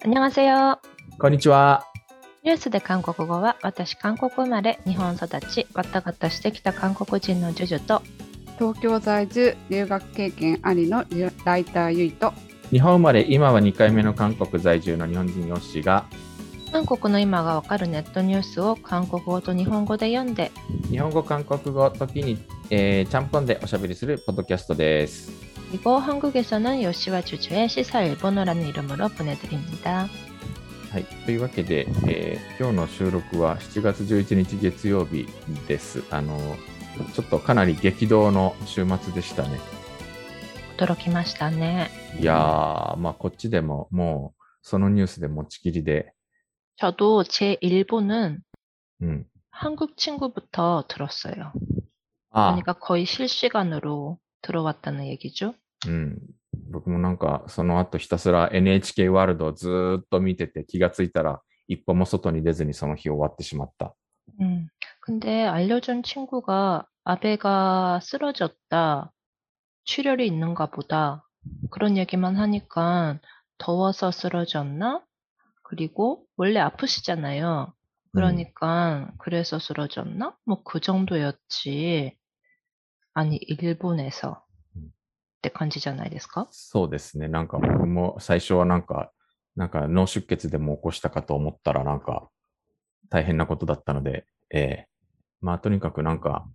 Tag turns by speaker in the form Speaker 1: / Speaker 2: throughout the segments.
Speaker 1: こんにちは。
Speaker 2: こんにちは。
Speaker 1: ニュースで韓国語は私韓国生まれ日本育ちわたバたしてきた韓国人のジュジュと
Speaker 3: 東京在住留学経験ありのライターゆいと
Speaker 2: 日本生まれ今は2回目の韓国在住の日本人ヨッシーが
Speaker 1: 韓国の今がわかるネットニュースを韓国語と日本語で読んで
Speaker 2: 日本語韓国語時に、えー、ちゃんぽんでおしゃべりするポッドキャストです。
Speaker 1: 그리고 한국에서는 요시와 주주의 시사 일본어라는 이름으로 보내드립니다.
Speaker 2: はい。というわけで、えー今日の収録は7月11日月曜日です。あの、ちょっとかなり激動の週末でしたね。
Speaker 1: 驚きましたね.
Speaker 2: いやー、まあこっちでももうそのニュースで持ちきりで、
Speaker 1: 저도 제 일본은
Speaker 2: うん。
Speaker 1: 한국 친구부터 들었어요.
Speaker 2: あ
Speaker 1: 그러니까 거의 실시간으로 들어왔다는 얘기죠.
Speaker 2: うん。僕もなんかその後ひたすら NHK ワールドをずーっと見てて気がついたら一歩も外に出ずにその日終わってしまった。
Speaker 1: 음, 근데 알려준 친구가 아베가 쓰러졌다, 출혈이 있는가 보다, 그런 얘기만 하니까 더워서 쓰러졌나? 그리고 원래 아프시잖아요. 그러니까 그래서 쓰러졌나? 뭐 그 정도였지. 아니, 일본에서.
Speaker 2: 음.
Speaker 1: って感じじゃないですか
Speaker 2: そうですね。なんか僕も最初はなんか、なんか脳出血でも起こしたかと思ったらなんか大変なことだったので、ええまあとにかくなんか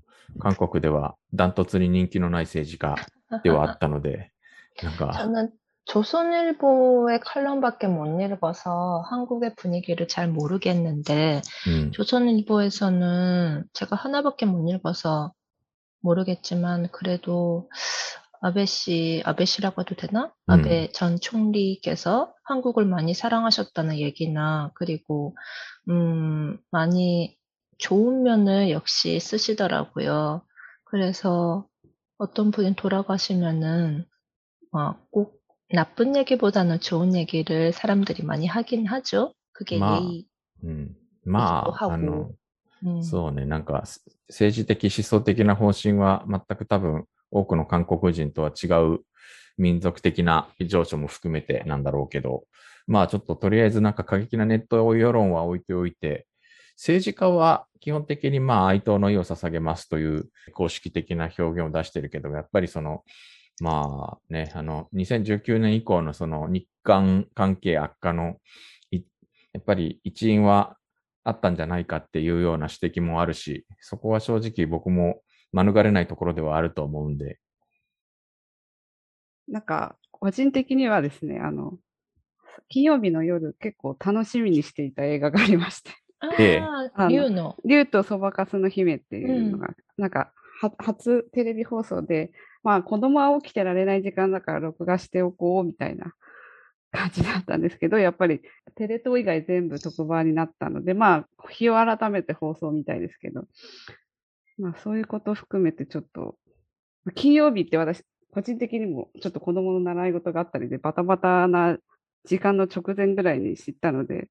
Speaker 2: 韓国ではダントツに人気のない政治家ではあったので、なんか、
Speaker 1: 저는 조선일보의 칼럼밖에 못 읽어서 한국의 분위기를 잘 모르겠는데,
Speaker 2: うん、
Speaker 1: 조선일보에서는 제가 하나밖에 못 읽어서 모르겠지만, 그래도 아베 씨, 아베 씨라고 해도 되나?
Speaker 2: 음.
Speaker 1: 아베 전 총리께서 한국을 많이 사랑하셨다는 얘기나, 그리고, 음, 많이 좋은 면을 역시 쓰시더라고요. 그래서 어떤 분이 돌아가시면은, 어, 꼭 나쁜 얘기보다는 좋은 얘기를 사람들이 많이 하긴 하죠. 그게
Speaker 2: 마,
Speaker 1: 예의.
Speaker 2: うん。ま
Speaker 1: とハ
Speaker 2: あ、あの
Speaker 1: グ、음,
Speaker 2: そうね、なんかす政治的思想的な方針は全く多分 多くの韓国人とは違う民族的な情緒も含めてなんだろうけど、まあちょっととりあえずなんか過激なネット世論は置いておいて、政治家は基本的にまあ哀悼の意を捧げますという公式的な表現を出してるけど、やっぱりその、まあね、あの、2019年以降のその日韓関係悪化のやっぱり一因はあったんじゃないかっていうような指摘もあるし、そこは正直僕も免れないところではあると思うんで。
Speaker 3: なんか、個人的にはですね、あの、金曜日の夜、結構楽しみにしていた映画がありまして。
Speaker 1: 竜の。
Speaker 3: 竜とそばかすの姫っていうのが、うん、なんか、初テレビ放送で、まあ、子供は起きてられない時間だから録画しておこうみたいな 感じだったんですけど、やっぱりテレ東以外全部特番になったので、まあ、日を改めて放送みたいですけど、まあそういうことを含めてちょっと金曜日って私個人的にもちょっと子供の習い事があったりでバタバタな時間の直前ぐらいに知ったので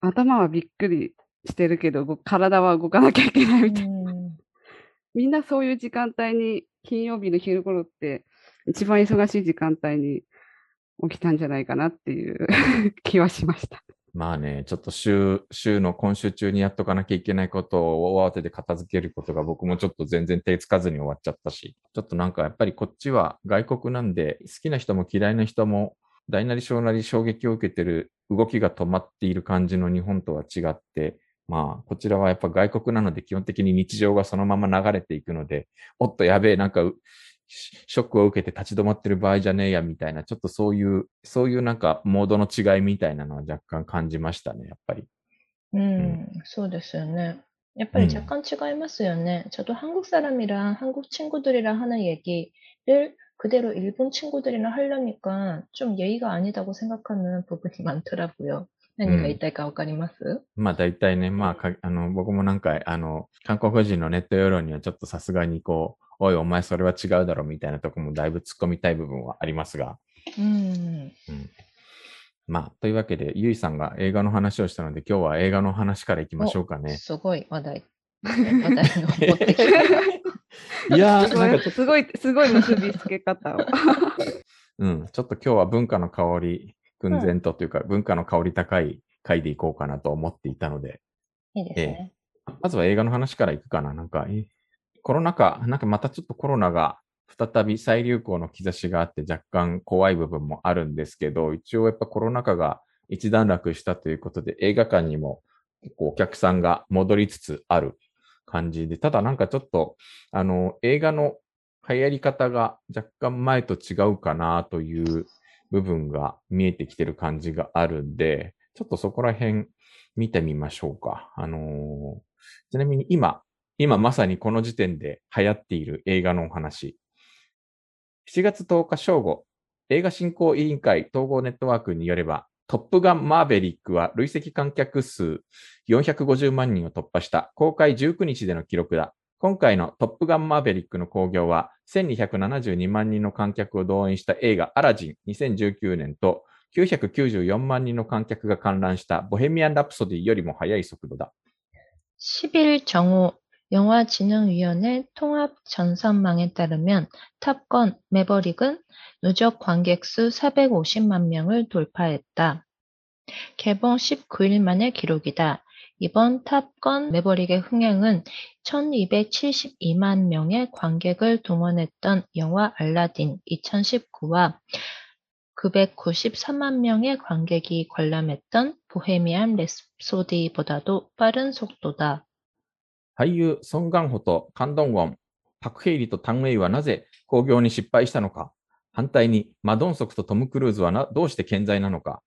Speaker 3: 頭はびっくりしてるけど動体は動かなきゃいけないみたいな
Speaker 1: 음,
Speaker 3: みんなそういう時間帯に金曜日の昼頃って一番忙しい時間帯に起きたんじゃないかなっていう 気はしました。
Speaker 2: まあね、ちょっと週、週の今週中にやっとかなきゃいけないことを慌てで片付けることが僕もちょっと全然手つかずに終わっちゃったし、ちょっとなんかやっぱりこっちは外国なんで好きな人も嫌いな人も大なり小なり衝撃を受けてる動きが止まっている感じの日本とは違って、まあこちらはやっぱ外国なので基本的に日常がそのまま流れていくので、おっとやべえ、なんかシショックを受けて立ち止まってる場合じゃねえやみたいな、ちょっとそういう、そういうなんかモードの違いみたいなのは若干感じましたね、やっぱり。
Speaker 1: 음, そうですよね. 약간
Speaker 2: 음.
Speaker 1: 약간違いますよね. 저도 한국 사람이랑 한국 친구들이랑 하는 얘기를 그대로 일본 친구들이랑 하려니까 좀 예의가 아니다고 생각하는 부분이 많더라고요.何が言いたいかわかります
Speaker 2: まあ大体ね、まあか、あの、僕もなんか、あの、韓国人のネット世論にはちょっとさすがにこう、 おいお前それは違うだろみたいなとこもだいぶ突っ込みたい部分はありますが、
Speaker 1: 음,
Speaker 2: まあ、というわけで、ゆいさんが映画の話をしたので、今日は映画の話からいきましょうかね。
Speaker 1: すごい話題。話題を持ってきた。
Speaker 2: いやー、
Speaker 3: すごいすごい、すごい結びつけ方を。
Speaker 2: うん、ちょっと今日は文化の香り、訓前とというか、文化の香り高い回でいこうかなと思っていたので、
Speaker 1: いいですね。
Speaker 2: まずは映画の話からいくかな。なんか、えコロナ禍、なんかまたちょっとコロナが再び再流行の兆しがあって若干怖い部分もあるんですけど、一応やっぱコロナ禍が一段落したということで映画館にも結構お客さんが戻りつつある感じで、ただなんかちょっと、あの、映画の流行り方が若干前と違うかなという部分が見えてきてる感じがあるんで、ちょっとそこら辺見てみましょうか。あのーちなみに今、今まさにこの時点で流行っている映画のお話。7月10日正午、映画振興委員会統合ネットワークによれば、トップガンマーベリックは累積観客数450万人を突破した公開19日での記録だ。今回のトップガンマーベリックの興行は1272万人の観客を動員した映画アラジン2019年と994万人の観客が観覧したボヘミアン・ラプソディよりも速い速度だ。
Speaker 1: 11.5 영화진흥위원회 통합전산망에 따르면 탑건 매버릭은 누적 관객 수 450만 명을 돌파했다. 개봉 19일 만의 기록이다. 이번 탑건 매버릭의 흥행은 1272만 명의 관객을 동원했던 영화 알라딘 2019와 993만 명의 관객이 관람했던 보헤미안 랩소디보다도 빠른 속도다.
Speaker 2: 俳優ソン・ガンホとカン・ドンウォン、パク・ヘイリとタン・ウェイはなぜ興行に失敗したのか反対にマドンソクとトム・クルーズはなどうして健在なのか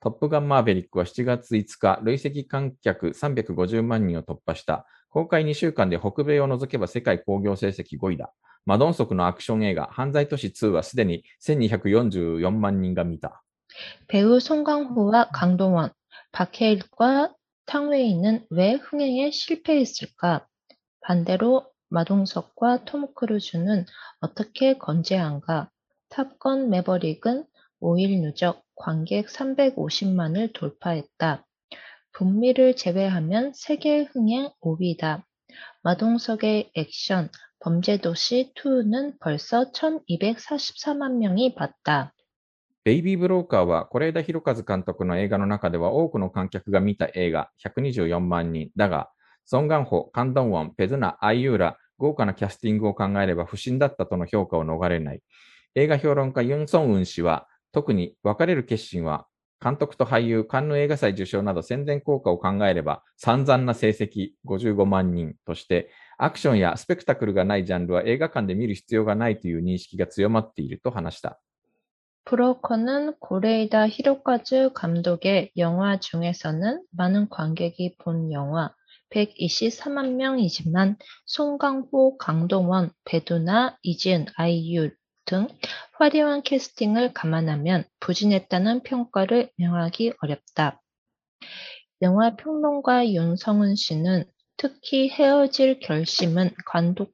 Speaker 2: トップガンマーベリックは7月5日、累積観客350万人を突破した。公開2週間で北米を除けば世界興行成績5位だ。マドンソクのアクション映画、犯罪都市2はすでに1244万人が見た。
Speaker 1: 배우 송강호와 강동원, 박해일과 탕웨이는 왜 흥행에 실패했을까? 반대로 마동석과 톰 크루즈는 어떻게 건재한가? 탑건 매버릭은 5일 누적 관객 350만을 돌파했다. 북미를 제외하면 세계 흥행 5위다. 마동석의 액션 범죄도시 2는 벌써 1244만 명이 봤다.
Speaker 2: ベイビー・ブローカーは是枝裕和監督の映画の中では多くの観客が見た映画124万人だが、ソン・ガンホ、カン・ドンウォン、ペズナ、アイユーラ、豪華なキャスティングを考えれば不審だったとの評価を逃れない。映画評論家ユン・ソンウン氏は、特に別れる決心は、監督と俳優、カンヌ映画祭受賞など宣伝効果を考えれば散々な成績55万人として、アクションやスペクタクルがないジャンルは映画館で見る必要がないという認識が強まっていると話した。
Speaker 1: 브로커는 고레이다 히로카즈 감독의 영화 중에서는 많은 관객이 본 영화 124만 명이지만 송강호, 강동원, 배두나, 이지은, 아이유 등 화려한 캐스팅을 감안하면 부진했다는 평가를 명하기 어렵다. 영화 평론가 윤성은 씨는 특히 헤어질 결심은 감독,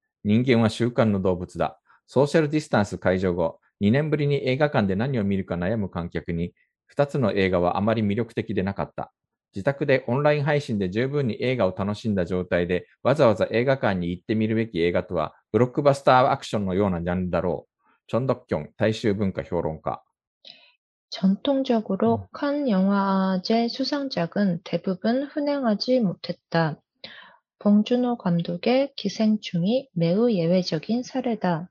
Speaker 2: 人間は習慣の動物だ。ソーシャルディスタンス解除後、2年ぶりに映画館で何を見るか悩む観客に、2つの映画はあまり魅力的でなかった。自宅でオンライン配信で十分に映画を楽しんだ状態で、わざわざ映画館に行ってみるべき映画とは、ブロックバスターアクションのようなジャンルだろう。チョンドッキョン、大衆文化評論家。
Speaker 1: 전통적으로 칸 영화제 수상작은 대부분 흥행하지 못했다. 봉준호 감독의 기생충이 매우 예외적인 사례다.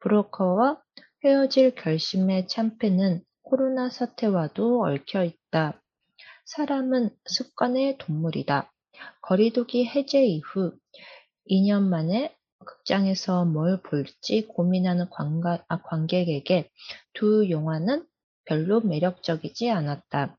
Speaker 1: 브로커와 헤어질 결심의 참패는 코로나 사태와도 얽혀 있다. 사람은 습관의 동물이다. 거리두기 해제 이후 2년 만에 극장에서 뭘 볼지 고민하는 관가, 아, 관객에게 두 영화는 별로 매력적이지 않았다.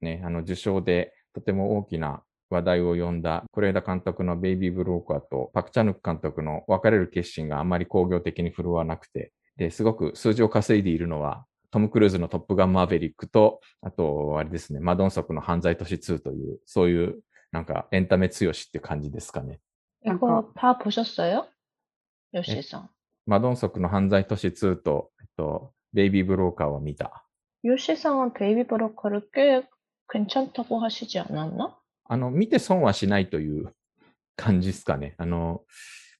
Speaker 2: ね、あの受賞でとても大きな話題を呼んだ、是枝監督のベイビー・ブローカーとパク・チャヌク監督の別れる決心があまり工業的に振るわなくて、で、すごく数字を稼いでいるのは、トム・クルーズのトップガン・マーヴェリックと、あと、あれですね、マドンソクの犯罪都市2という、そういう、なんかエンタメ強しっていう感じですかね。
Speaker 1: 이거 다 보셨어요? 요시상.
Speaker 2: マドンソクの犯罪都市2と、えっと、ベイビー・ブローカーは見た。
Speaker 1: 요시상은 베이비 브로커를 꽤 괜찮다고 하시지 않았나?
Speaker 2: あの、見て損はしないという感じですかね。あの、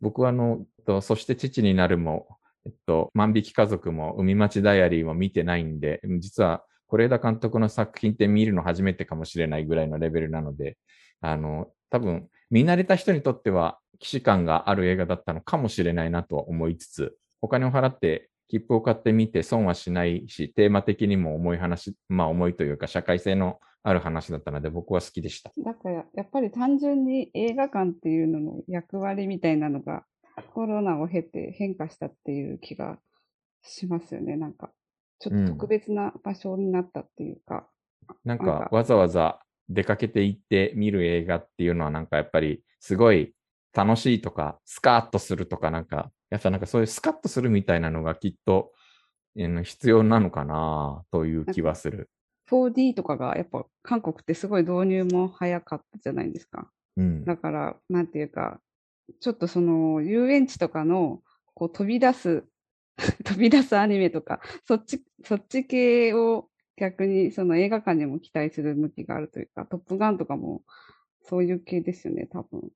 Speaker 2: 僕はあの、えっとそして父になるも、えっと、万引き家族も海町ダイアリーも見てないんで、実は、是枝監督の作品って見るの初めてかもしれないぐらいのレベルなので、あの、多分、見慣れた人にとっては、既視感がある映画だったのかもしれないなと思いつつ、お金を払って切符を買ってみて損はしないし、テーマ的にも重い話、まあ重いというか社会性の ある話だったので僕は好きでした。
Speaker 3: だから、やっぱり単純に映画館っていうのの役割みたいなのがコロナを経て変化したっていう気がしますよね。なんか、ちょっと特別な場所になったっていうか。
Speaker 2: なん
Speaker 3: なんか
Speaker 2: かわざわざ出かけて行って見る映画っていうのはなんかやっぱりすごい楽しいとかスカッとするとかなんかやっぱなんかそういうスカッとするみたいなのがきっとえー必要なのかなという気はする。
Speaker 3: 4D とかがやっぱ韓国ってすごい導入も早かったじゃないですか。
Speaker 2: うん。
Speaker 3: だから、なんていうか、ちょっとその遊園地とかのこう飛び出す、飛び出すアニメとか、そっち、そっち系を逆にその映画館にも期待する向きがあるというか、トップガンとかもそういう系ですよね、多分。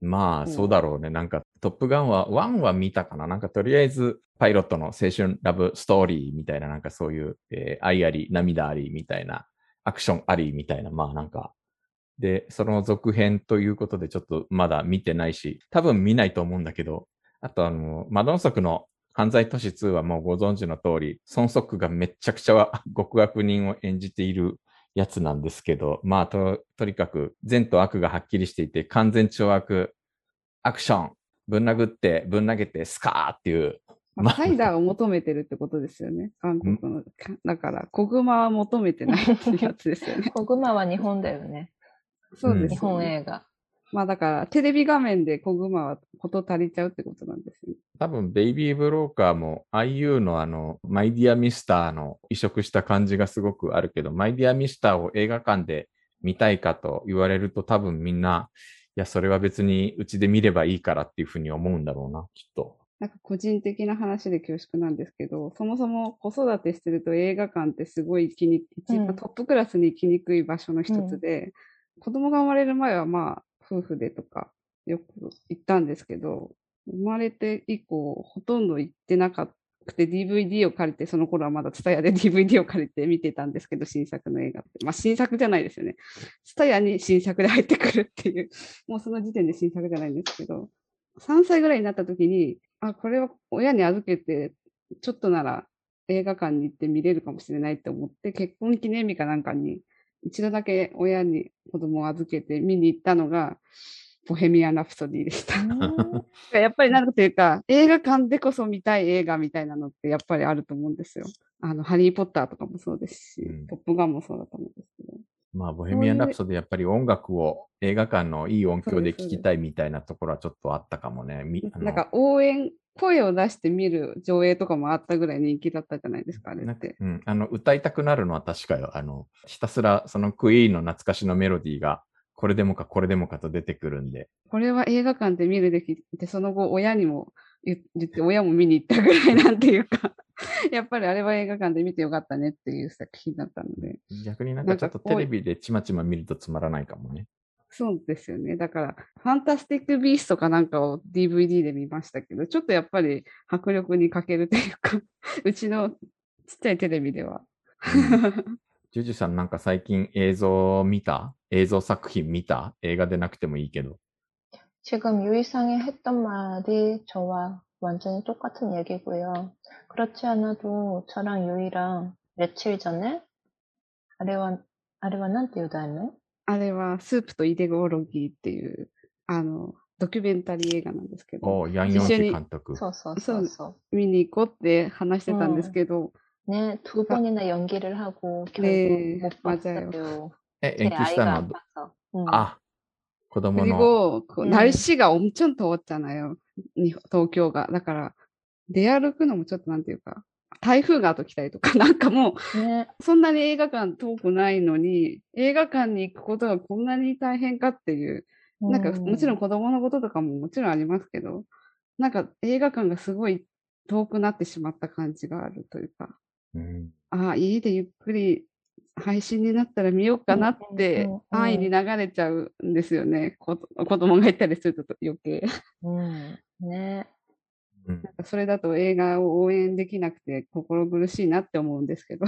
Speaker 2: まあ、
Speaker 3: うん。
Speaker 2: そうだろうね。なんか、トップガンは、ワンは見たかな。なんか、とりあえず、パイロットの青春ラブストーリーみたいな、なんかそういう、えー愛あり、涙ありみたいな、アクションありみたいな、まあなんか、で、その続編ということで、ちょっとまだ見てないし、多分見ないと思うんだけど、あとあの、マドンソクの犯罪都市2はもうご存知の通り、孫ソクがめっちゃくちゃ極悪人を演じているやつなんですけど、まあと、とにかく善と悪がはっきりしていて、完全懲悪、アクション、ぶん殴って、ぶん投げて、スカーっていう。まあ、
Speaker 3: サイダーを求めてるってことですよね、韓国の。だから、小熊は求めてないってやつですよね。
Speaker 1: 小熊は日本だよね。
Speaker 3: そうです、ね、
Speaker 1: 日本映画。
Speaker 3: まあだから、テレビ画面で小熊は事足りちゃうってことなんですね。
Speaker 2: 多分、ベイビー・ブローカーも、IU のあの、マイ・ディア・ミスターの移植した感じがすごくあるけど、マイ・ディア・ミスターを映画館で見たいかと言われると多分みんな、いや、それは別にうちで見ればいいからっていうふうに思うんだろうな、きっと。
Speaker 3: なんか個人的な話で恐縮なんですけど、そもそも子育てしてると映画館ってすごい行きに、一
Speaker 1: うん
Speaker 3: 番トップクラスに行きにくい場所の一
Speaker 1: うん
Speaker 3: つで、子供が生まれる前はまあ夫婦でとかよく行ったんですけど、生まれて以降ほとんど行ってなかくて DVD を借りて、その頃はまだ TSUTAYA で DVD を借りて見てたんですけど、新作の映画って。まあ新作じゃないですよね。TSUTAYA に新作で入ってくるっていう、もうその時点で新作じゃないんですけど、3歳ぐらいになった時に、あ、これは親に預けて、ちょっとなら映画館に行って見れるかもしれないと思って、結婚記念日かなんかに、一度だけ親に子供を預けて見に行ったのが、ボヘミアン・ラプソディでした。
Speaker 1: 음.
Speaker 3: やっぱりなんていうか、映画館でこそ見たい映画みたいなのってやっぱりあると思うんですよ。あの、ハリー・ポッターとかもそうですし、
Speaker 2: うん
Speaker 3: トップガンもそうだと思うんですけど。
Speaker 2: まあ、ボヘミアン・ラプソディ、やっぱり音楽を映画館のいい音響で聴きたいみたいなところはちょっとあったかもね。
Speaker 3: なんか応援、声を出して見る上映とかもあったぐらい人気だったじゃないですか、あれって。
Speaker 2: うん、あの歌いたくなるのは確かよ。あの、ひたすらそのクイーンの懐かしのメロディーが、これでもかこれでもかと出てくるんで。
Speaker 3: これは映画館で見るべきって、その後親にも言言って、親も見に行ったぐらいなんていうか、やっぱりあれは映画館で見てよかったねっていう作品だったので。
Speaker 2: 逆になんかちょっとテレビでちまちま見るとつまらないかもね。
Speaker 3: そうですよね。だから、ファンタスティック・ビーストかなんかを DVD で見ましたけど、ちょっとやっぱり迫力に欠けるというか、うちのちっちゃいテレビでは。
Speaker 2: ジュジュさんなんか最近映像見た映像作品見た映画でなくてもいいけど。
Speaker 1: 지금 유이상이 했던 말이 저와 완전히 똑같은 얘기고요. 그렇지 않아도 저랑 유이랑 며칠 전에 あれは、あれはなんていう題名
Speaker 3: あれは、スープとイデゴロギーっていう、あの、ドキュメンタリー映画なんですけど、
Speaker 2: おヤンヨンヒ監督。
Speaker 1: そうそうそうそ
Speaker 3: 見に行こうって話してたんですけど、
Speaker 1: う。ね、두 번이나 연기를 하고
Speaker 3: 네,
Speaker 1: 결국 못
Speaker 3: 맞아요.
Speaker 1: 봤어요.
Speaker 2: え、
Speaker 1: 제
Speaker 2: 延期したの
Speaker 1: 아이가
Speaker 2: はど、
Speaker 1: 아파서. 응.
Speaker 2: あ、子供の。
Speaker 3: 그리고 그
Speaker 1: 음.
Speaker 3: 날씨가 엄청 더웠잖아요. 니- 東京が。だから、出歩くのもちょっとなんていうか、 台風があと来たりとか、なんかもう、ね、そんなに映画館遠くないのに、映画館に行くことがこんなに大変かっていう、なんかもちろん子供のこととかももちろんありますけど、なんか映画館がすごい遠くなってしまった感じがあるというか、
Speaker 2: うん、
Speaker 3: ああ、家でゆっくり配信になったら見ようかなって安易に流れちゃうんですよね、うん、子供がいたりすると余計。
Speaker 1: うん、ね。
Speaker 2: うん
Speaker 3: それだと映画を応援できなくて心苦しいなって思うんですけど。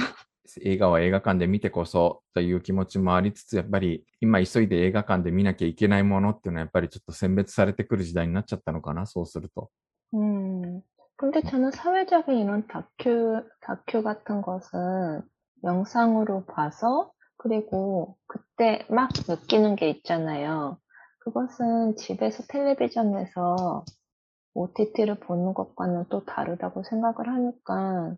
Speaker 2: 映画は映画館で見てこそという気持ちもありつつ、やっぱり今急いで映画館で見なきゃいけないものっていうのはやっぱりちょっと選別されてくる時代になっちゃったのかな、そうすると。
Speaker 1: 음, 근데 저는 사회적인 이런 다큐, 다큐 같은 것은 영상으로 봐서, 그리고 그때 막 느끼는 게 있잖아요. 그것은 집에서 텔레비전에서 OTT를 보는 것과는 또 다르다고 생각을 하니까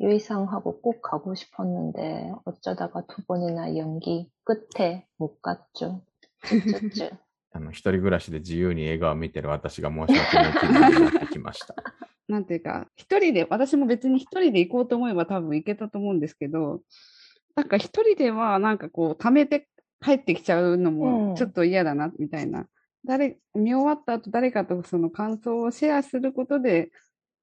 Speaker 1: 유이상하고 꼭 가고 싶었는데 어쩌다가 두 번이나 연기 끝에 못 갔죠. 쭈쭈쭈.
Speaker 2: あの、一人暮らしで自由に映画を見てる私が申し訳ない気分になってきました。
Speaker 3: なんていうか、一人で、私も別に一人で行こうと思えば多分行けたと思うんですけど、なんか一人ではなんかこう、貯めて帰ってきちゃうの
Speaker 1: うん
Speaker 3: もちょっと嫌だな、みたいな。 誰、見終わった後誰かとその感想をシェアすることで、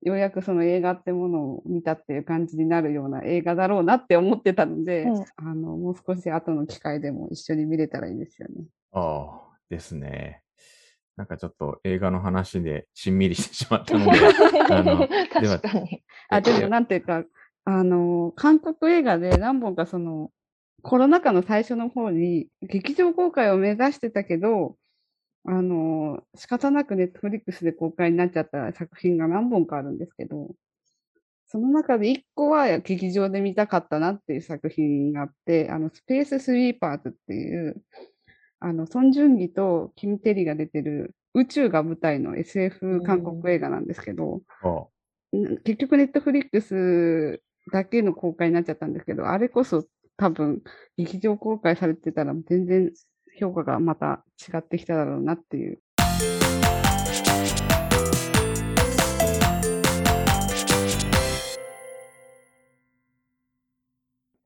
Speaker 3: ようやくその映画ってものを見たっていう感じになるような映画だろうなって思ってたので、
Speaker 1: うん
Speaker 3: あの、もう少し後の機会でも一緒に見れたらいいですよね。
Speaker 2: ああ、ですね。なんかちょっと映画の話でしんみりしてしまったので、あの、では
Speaker 1: 確かに。
Speaker 3: あ、で
Speaker 2: え
Speaker 3: もなんていうか、あの、韓国映画で何本かその、コロナ禍の最初の方に劇場公開を目指してたけど、あの、仕方なくネットフリックスで公開になっちゃった作品が何本かあるんですけど、その中で一個は劇場で見たかったなっていう作品があって、あの、スペーススイーパーズっていう、あの、ソン・ジュンギとキム・テリが出てる宇宙が舞台の SF 韓国映画なんですけど、
Speaker 2: あ
Speaker 3: ん結局ネットフリックスだけの公開になっちゃったんですけど、あれこそ多分劇場公開されてたら全然評価がまた違ってきただろうなっていう。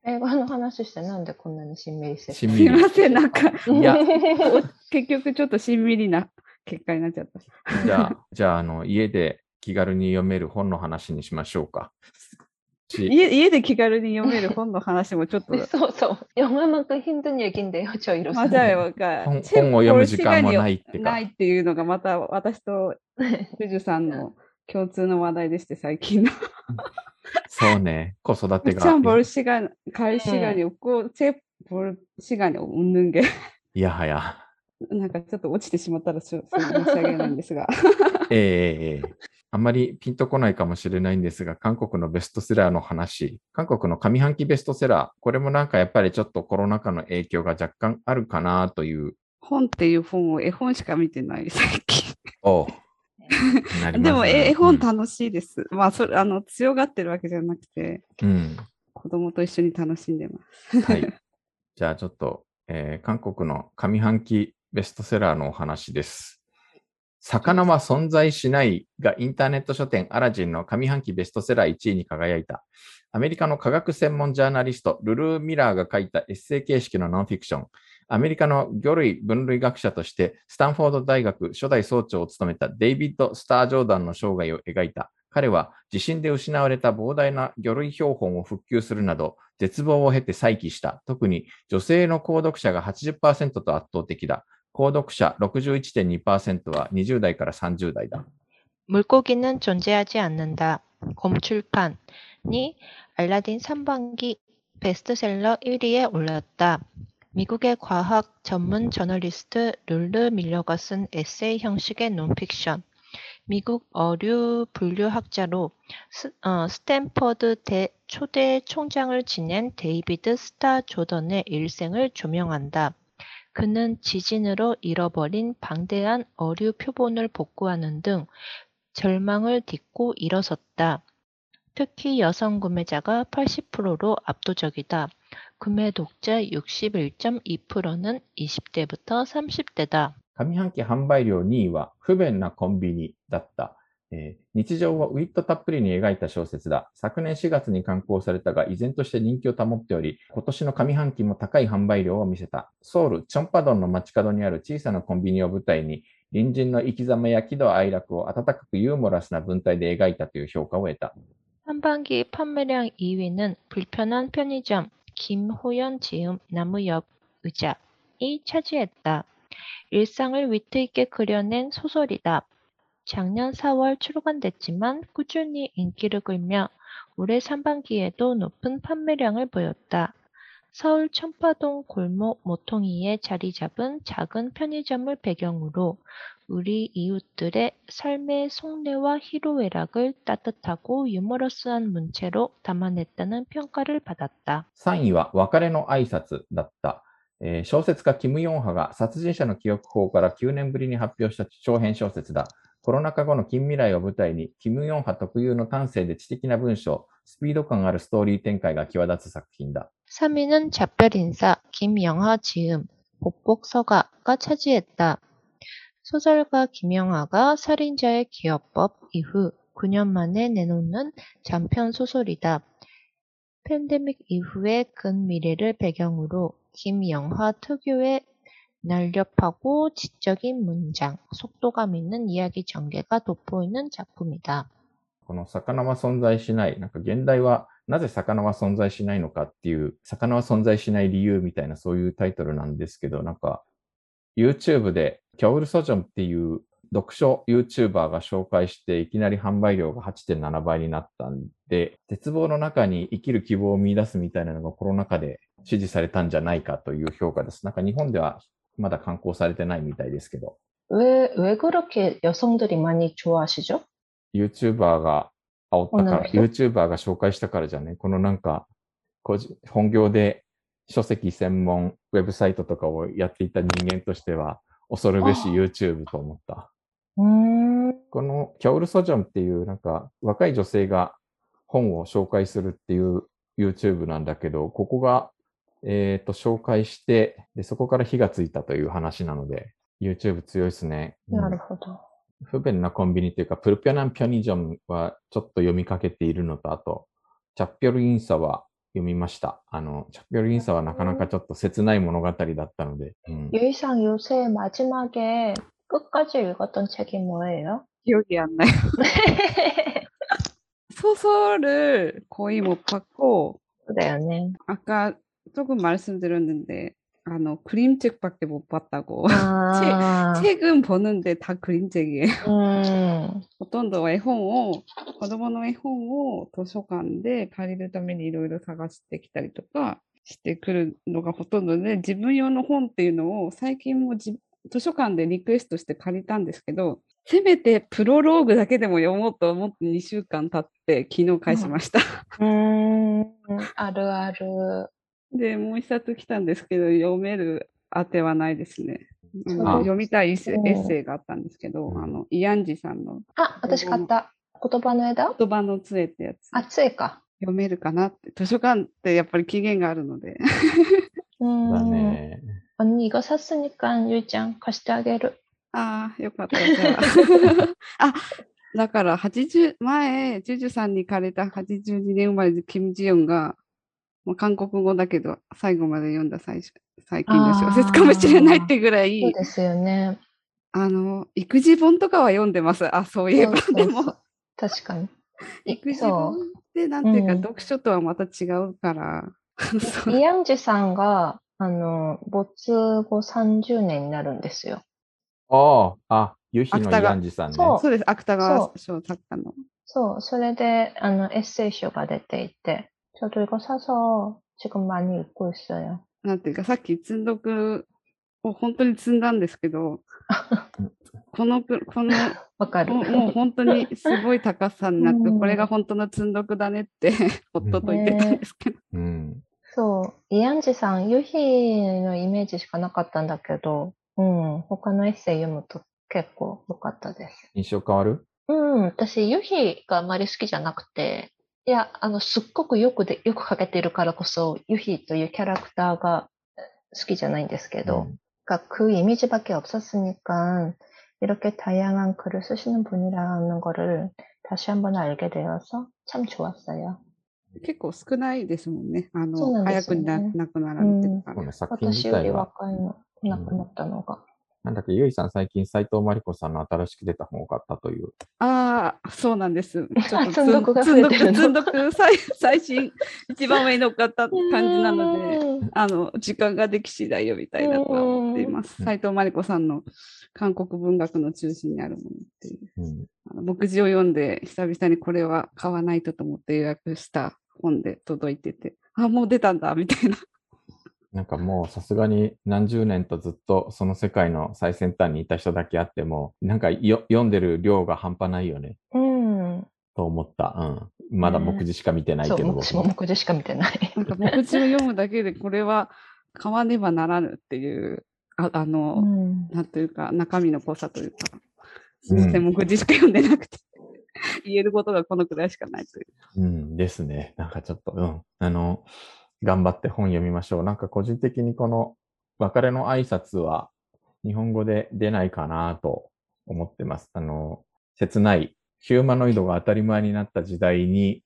Speaker 1: 映画の話してなんでこんなにしんみりして
Speaker 2: しんみり
Speaker 3: すいません、なんか
Speaker 2: いや
Speaker 3: 結局ちょっとしんみりな結果になっちゃった。
Speaker 2: じゃあ、じゃあ、あの、家で気軽に読める本の話にしましょうか。し
Speaker 3: 家家で気軽に読める本の話もちょっと
Speaker 1: そうそう。 영화만큼 힘든 얘긴데요, 저희로서.
Speaker 3: まだよが
Speaker 2: 本
Speaker 3: チェ
Speaker 2: 本を読む時間もないってか
Speaker 3: ないっていうのがまた私とジュジュさんの共通の話題でして最近の。
Speaker 2: そうね、子育て
Speaker 3: 참
Speaker 2: が、
Speaker 3: 벌 시간, 갈
Speaker 1: 네.
Speaker 3: 시간이 없고, 제 볼 시간이 없는 게,
Speaker 2: いやはや。
Speaker 3: なんかちょっと落ちてしまったらしょ申し訳ないんですが。
Speaker 2: ええええええ あんまりピンとこないかもしれないんですが、韓国のベストセラーの話、韓国の上半期ベストセラー、これもなんかやっぱりちょっとコロナ禍の影響が若干あるかなという、
Speaker 3: 本っていう本を絵本しか見てない、最近。
Speaker 2: お ね
Speaker 3: でも絵絵本
Speaker 2: うん
Speaker 3: 楽しいです。まあそれ、あの、強がってるわけじゃなくて、
Speaker 2: うん。
Speaker 3: 子供と一緒に楽しんでます。
Speaker 2: はい。じゃあちょっと、えー韓国の上半期ベストセラーのお話です。魚は存在しないがインターネット書店アラジンの上半期ベストセラー1位に輝いた。アメリカの科学専門ジャーナリストルルー・ミラーが書いたエッセイ形式のノンフィクション。アメリカの魚類分類学者としてスタンフォード大学初代総長を務めたデイビッド・スター・ジョーダンの生涯を描いた。彼は地震で失われた膨大な魚類標本を復旧するなど、絶望を経て再起した。特に女性の購読者が80%と圧倒的だ。購読者61.2%は20代から30代だ。
Speaker 4: 물고기는 존재하지 않는다. 곰출판이 알라딘 3반기 베스트셀러 1위에 올랐다. 미국의 과학 전문 저널리스트 룰르 밀러가 쓴 에세이 형식의 논픽션.
Speaker 1: 미국 어류 분류학자로 스, 어, 스탠퍼드 대 초대 총장을 지낸 데이비드 스타 조던의 일생을 조명한다. 그는 지진으로 잃어버린 방대한 어류 표본을 복구하는 등 절망을 딛고 일어섰다. 특히 여성 구매자가 80%로 압도적이다. 구매 독자 61.2%는 20대부터 30대다.
Speaker 2: 上半期販売量2位は不便なコンビニだった。 えー日常をウィットたっぷりに描いた小説だ。昨年4月に刊行されたが、依然として人気を保っており、今年の上半期も高い販売量を見せた。ソウル、チョンパドンの街角にある小さなコンビニを舞台に、隣人の生き様や喜怒哀楽を温かくユーモラスな文体で描いたという評価を得た。
Speaker 1: 한반기 판매량 2위는 불편한 편의점 김호연 지음 나무 옆 의자이 차지했다. 일상을 위트 있게 그려낸 소설이다. 작년 4월 출간됐지만 꾸준히 인기를 끌며 올해 상반기에도 높은 판매량을 보였다. 서울 청파동 골목 모퉁이에 자리 잡은 작은 편의점을 배경으로 우리 이웃들의 삶의 속내와 희로애락을 따뜻하고 유머러스한 문체로 담아냈다는 평가를 받았다.
Speaker 2: 3位は別れの挨拶だった。えー小説家キム・ヨンハが殺人者の記憶法から9年ぶりに発表した長編小説だ。 コロナ禍後の近未来を舞台に、キム・ヨンハ特有の端正で知的な文章、スピード感あるストーリー展開が際立つ作品だ。
Speaker 1: 3위는 작별인사 김영하 지음 복복서가가 차지했다. 소설가 김영하가 살인자의 기어법 이후 9년 만에 내놓는 장편 소설이다. 팬데믹 이후의 근미래를 배경으로 김영하 특유의 날렵하고 지적인 문장, 속도감 있는 이야기 전개가 돋보이는 작품이다.
Speaker 2: この魚は存在しない、なんか現代はなぜ魚は存在しないのかっていう、魚は存在しない理由みたいなそういうタイトルなんですけど、なんか YouTube でキャオル・ソジョンっていう読書 YouTuber が紹介していきなり販売量が8.7倍になったんで、絶望の中に生きる希望を見出すみたいなのがコロナ禍で支持されたんじゃないかという評価です。なんか日本では まだ刊行されてないみたいですけど、
Speaker 5: 왜, 왜 그렇게 여성들이 많이 좋아하시죠?
Speaker 2: YouTuber が煽ったから、
Speaker 5: 女の人
Speaker 2: YouTuber が紹介したからじゃね、このなんか、個人本業で書籍専門ウェブサイトとかをやっていた人間としては、恐るべし
Speaker 5: あ
Speaker 2: YouTube と思った。
Speaker 5: 음,
Speaker 2: このキャオル・ソジョンっていうなんか若い女性が本を紹介するっていう YouTube なんだけど、ここが、 えっ、と、紹介して、で、そこから火がついたという話なので、YouTube 強いですね。うん
Speaker 5: 나르호도.
Speaker 2: 不便なコンビニというか、プルピョナンピョニジョンはちょっと読みかけているのと、あと、チャッピョルインサは読みました。あの、チャッピョルインサはなかなかちょっと切ない物語だったので、うん、
Speaker 5: 유이상 요새 마지막에 끝까지 읽었던 책이 뭐예요?
Speaker 3: 기억이 안 나요. 소설을 거의 못 봤고,
Speaker 5: 그래요, 네.
Speaker 3: 아까 조금 말씀드렸는데, 아, 너 그림책밖에 못 봤다고.
Speaker 5: 아,
Speaker 3: 책은 보는데 다 그림책이에요.
Speaker 5: 음,
Speaker 3: ほとんど絵本を、子供の絵本を図書館で借りるためにいろいろ探してきたりとかしてくるのがほとんどで、自分用の本っていうのを最近もじ図書館でリクエストして借りたんですけど、せめてプロローグだけでも読もうと思って2週間経って昨日返しました。
Speaker 5: 음, 아르아르.
Speaker 3: で、もう一冊来たんですけど、読める当てはないですね。あの
Speaker 2: あ
Speaker 3: 読みたいエッセイ
Speaker 5: うん
Speaker 3: エッセイがあったんですけど、あの、イアンジさんの
Speaker 5: 아,私買った。言葉の枝
Speaker 3: 言葉の杖ってやつ。
Speaker 5: あ、杖か。
Speaker 3: 読めるかなって。図書館ってやっぱり期限があるので。
Speaker 5: 음,
Speaker 2: だね。
Speaker 5: 언니 이거 샀으니까 유이짱貸してあげる.
Speaker 3: ああ、よかった。じゃあ。あ、だから80、前、ジュジュさんに借りた82年生まれのキム・ジヨンが、 もう韓国語だけど、最後まで読んだ最初最近の小説かもしれないってぐら
Speaker 5: そう
Speaker 3: い、
Speaker 5: ですよね。
Speaker 3: あの、育児本とかは読んでます。あ、そういえば。
Speaker 5: そうそう
Speaker 3: で
Speaker 5: そう
Speaker 3: も、
Speaker 5: 確かに。
Speaker 3: 育児
Speaker 5: そ
Speaker 3: 本ってなんていうか、
Speaker 5: うん
Speaker 3: 読書とはまた違うから。
Speaker 5: イヤンジさんが、あの、没後30年になるんですよ。
Speaker 2: ああ、あ、ユヒの
Speaker 3: 芥川
Speaker 2: ヤンジさんね。
Speaker 5: そう
Speaker 3: そうです。芥川
Speaker 5: そ
Speaker 3: 賞作家の。
Speaker 5: そう、それで、あの、エッセイ集が出ていて、 저도이거사서지금많이읽고있어요。
Speaker 3: なんていうか、さっき積んどくを本当に積んだんですけど、 このプ、この、
Speaker 1: わかる。
Speaker 3: もうもう本当にすごい高さになって、
Speaker 1: うん
Speaker 3: これが本当の積んどくだねって、夫と言ってたんですけど。
Speaker 2: うん。
Speaker 1: そう、イアンジさん、ユヒのイメージしかなかったんだけど、うん、他のエッセイ読むと結構良かったです。
Speaker 2: 印象変わる
Speaker 1: うん、私、ユヒがあまり好きじゃなくて、 いや、あの、すっごくよくで、よく書けてるからこそ、ユヒというキャラクターがえ好きじゃないんですけど、
Speaker 2: 음.
Speaker 1: 그러니까 그 이미지밖에 없었으니까 이렇게 다양한 글을 쓰시는 분이라는 거를 다시 한번 알게 되어서 참 좋았어요.
Speaker 3: 結構少ないですもんね。あ
Speaker 1: そう
Speaker 3: の、
Speaker 1: なんですよね
Speaker 3: 早くにな亡くなられてるから。
Speaker 2: この作品自
Speaker 1: 私より
Speaker 2: 体は、
Speaker 1: 若いの、亡くなったのが。
Speaker 2: なんだっけ、ゆいさん最近斎藤真理子さんの新しく出た本を買ったという。
Speaker 3: ああ、そうなんです。ちょっと
Speaker 1: 積んどくが増えてるの
Speaker 3: 積んどく、積んどく最最新、一番上に乗っかった感じなので、
Speaker 1: うん
Speaker 3: あの、時間ができ次第読みたいなとは思っています。
Speaker 2: うん
Speaker 3: 斉藤真理子さんの韓国文学の中心にあるものっていう。
Speaker 2: うん。
Speaker 3: あの目次を読んで、久々にこれは買わないとと思って予約した本で届いてて、あ、もう出たんだ、みたいな。
Speaker 2: なんかもうさすがに何十年とずっとその世界の最先端にいた人だけあっても、なんかよ読んでる量が半端ないよね、
Speaker 1: うん。
Speaker 2: と思った。うん。まだ目次しか見てない
Speaker 1: そう、
Speaker 2: けど、僕
Speaker 1: 私も目次しか見てない。
Speaker 3: なんか目次を読むだけで、これは買わねばならぬっていう、ああの、
Speaker 1: うん
Speaker 3: なんというか、中身の濃さというか、す
Speaker 2: うん
Speaker 3: みません、目次しか読んでなくて、言えることがこのくらいしかないという。
Speaker 2: うんですね。なんかちょっと、うん。あの、頑張って本読みましょう。なんか個人的にこの別れの挨拶は日本語で出ないかなと思ってます。あの、切ないヒューマノイドが当たり前になった時代に、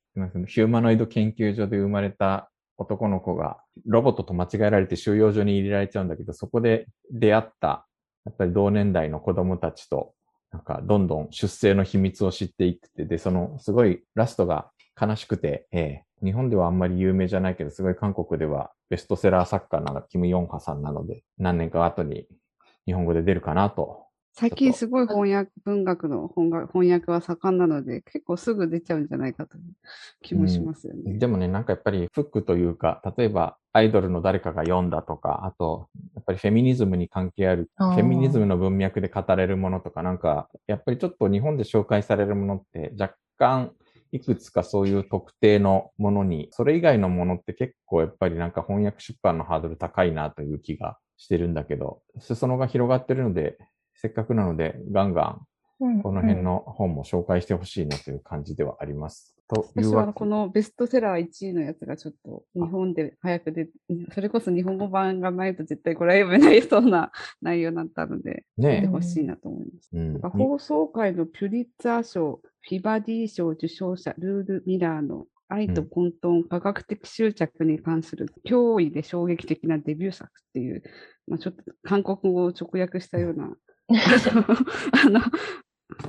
Speaker 2: ヒューマノイド研究所で生まれた男の子がロボットと間違えられて収容所に入れられちゃうんだけど、そこで出会った、やっぱり同年代の子供たちと、なんかどんどん出生の秘密を知っていくって、で、そのすごいラストが悲しくて、ええ日本ではあんまり有名じゃないけど、すごい韓国ではベストセラー作家なのキム・ヨンハさんなので、何年か後に日本語で出るかなと。
Speaker 3: 最近すごい翻訳、文学の翻訳翻訳は盛んなので、結構すぐ出ちゃうんじゃないかという気もしますよね。
Speaker 2: でもね、なんかやっぱりフックというか、例えばアイドルの誰かが読んだとか、あと、やっぱりフェミニズムに関係ある、フェミニズムの文脈で語れるものとか、なんか、やっぱりちょっと日本で紹介されるものって若干いくつかそういう特定のものに、それ以外のものって結構やっぱりなんか翻訳出版のハードル高いなという気がしてるんだけど、裾野が広がってるので、せっかくなのでガンガン
Speaker 1: うん
Speaker 2: この辺の本も紹介してほしいなという感じではあります。とい
Speaker 3: 私はこのベストセラー1位のやつがちょっと日本で早く出それこそ日本語版がないと絶対これは読めないそうな内容だったので、
Speaker 2: ね
Speaker 3: ほしいなと思います。
Speaker 2: うん。
Speaker 3: 放送会のピュリッツァー賞、フィバディ賞受賞者、ルール・ミラーの愛と混沌、科学的執着に関する驚異で衝撃的なデビュー作っていう、まあ、ちょっと韓国語を直訳したような あの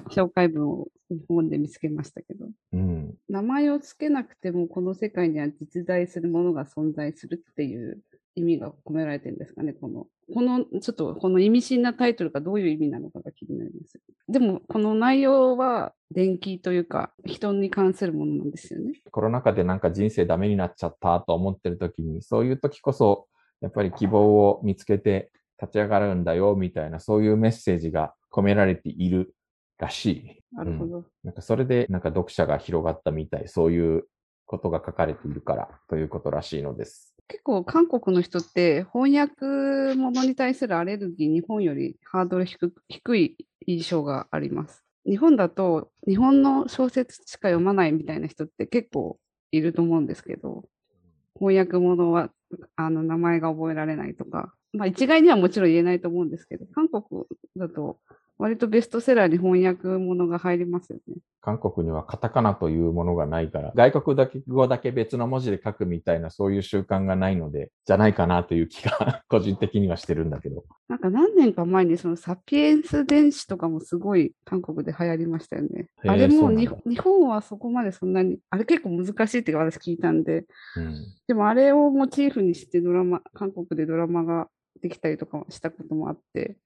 Speaker 3: 紹介文を日本で見つけましたけど、
Speaker 2: うん。
Speaker 3: 名前を付けなくてもこの世界には実在するものが存在するっていう意味が込められてるんですかね、この、この、ちょっとこの意味深なタイトルがどういう意味なのかが気になります。でも、この内容は電気というか、人に関するものなんですよね。
Speaker 2: コロナ禍でなんか人生ダメになっちゃったと思ってる時に、そういう時こそ、やっぱり希望を見つけて立ち上がるんだよ、みたいな、そういうメッセージが込められているらしい。
Speaker 3: なるほど。
Speaker 2: なんかそれでなんか読者が広がったみたい、そういうことが書かれているからということらしいのです。
Speaker 3: 結構韓国の人って翻訳物に対するアレルギー、日本よりハードル低低い印象があります。日本だと日本の小説しか読まないみたいな人って結構いると思うんですけど、翻訳物はあの名前が覚えられないとか、まあ一概にはもちろん言えないと思うんですけど、韓国だと割とベストセラーに翻訳物が入りますよね。
Speaker 2: 韓国にはカタカナというものがないから、外国だけ語だけ別の文字で書くみたいなそういう習慣がないので、じゃないかなという気が 個人的にはしてるんだけど。
Speaker 3: なんか何年か前にそのサピエンス電子とかもすごい韓国で流行りましたよね。あれも日本はそこまでそんなに、あれ結構難しいって私聞いたんで、
Speaker 2: うん。
Speaker 3: でもあれをモチーフにしてドラマ、韓国でドラマができたりとかしたこともあって、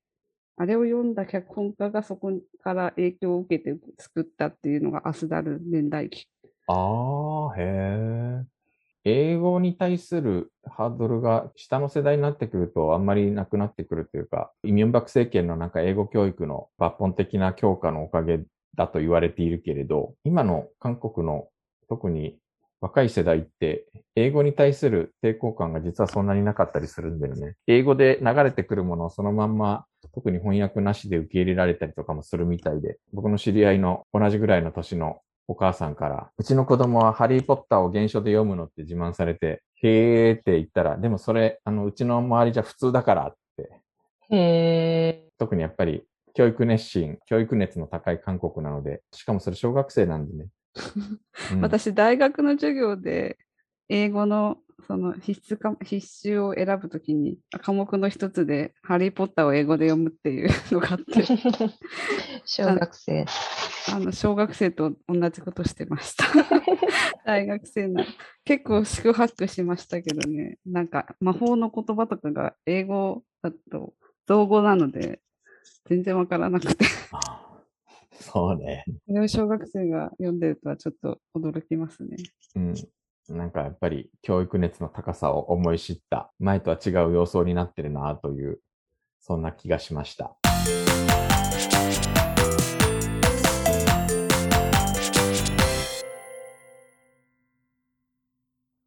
Speaker 3: あれを読んだ脚本家がそこから影響を受けて作ったっていうのがアスダル年代記。
Speaker 2: ああ、へえ。英語に対するハードルが下の世代になってくるとあんまりなくなってくるというか、イ・ミョンバク政権のなんか英語教育の抜本的な強化のおかげだと言われているけれど、今の韓国の特に若い世代って英語に対する抵抗感が実はそんなになかったりするんだよね。英語で流れてくるものをそのまんま特に翻訳なしで受け入れられたりとかもするみたいで、僕の知り合いの同じぐらいの年のお母さんから、うちの子供はハリーポッターを原書で読むのって自慢されて、へーって言ったら、でもそれ、あの、うちの周りじゃ普通だからって、
Speaker 1: へー。
Speaker 2: 特にやっぱり教育熱心、教育熱の高い韓国なので、しかもそれ小学生なんでね。うん。
Speaker 3: 私、大学の授業で、英語のその必須か必修を選ぶときに、科目の一つで、ハリー・ポッターを英語で読むっていうのがあって、
Speaker 1: 小学生。
Speaker 3: あの小学生と同じことしてました。大学生な結構四苦八苦しましたけどね、なんか魔法の言葉とかが英語だと造語なので、全然わからなくて、
Speaker 2: あそうね。
Speaker 3: それを小学生が読んでるとはちょっと驚きますね。
Speaker 2: うん。なんかやっぱり教育熱の高さを思い知った、前とは違う様相になってるなという、そんな気がしました。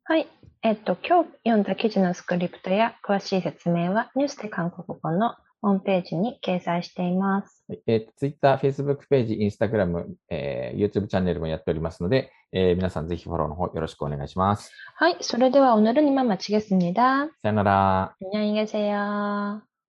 Speaker 1: はい。えっと、今日読んだ記事のスクリプトや詳しい説明はニュースで韓国語のホームページに掲載しています。
Speaker 2: はいえー、Twitter、Facebook ページ、Instagram、えー YouTube チャンネルもやっておりますので、えー皆さんぜひフォローの方よろしくお願いします。
Speaker 1: はい. それでは오늘은 이만 마치겠습니다.
Speaker 2: さよなら。
Speaker 1: 안녕히 계세요.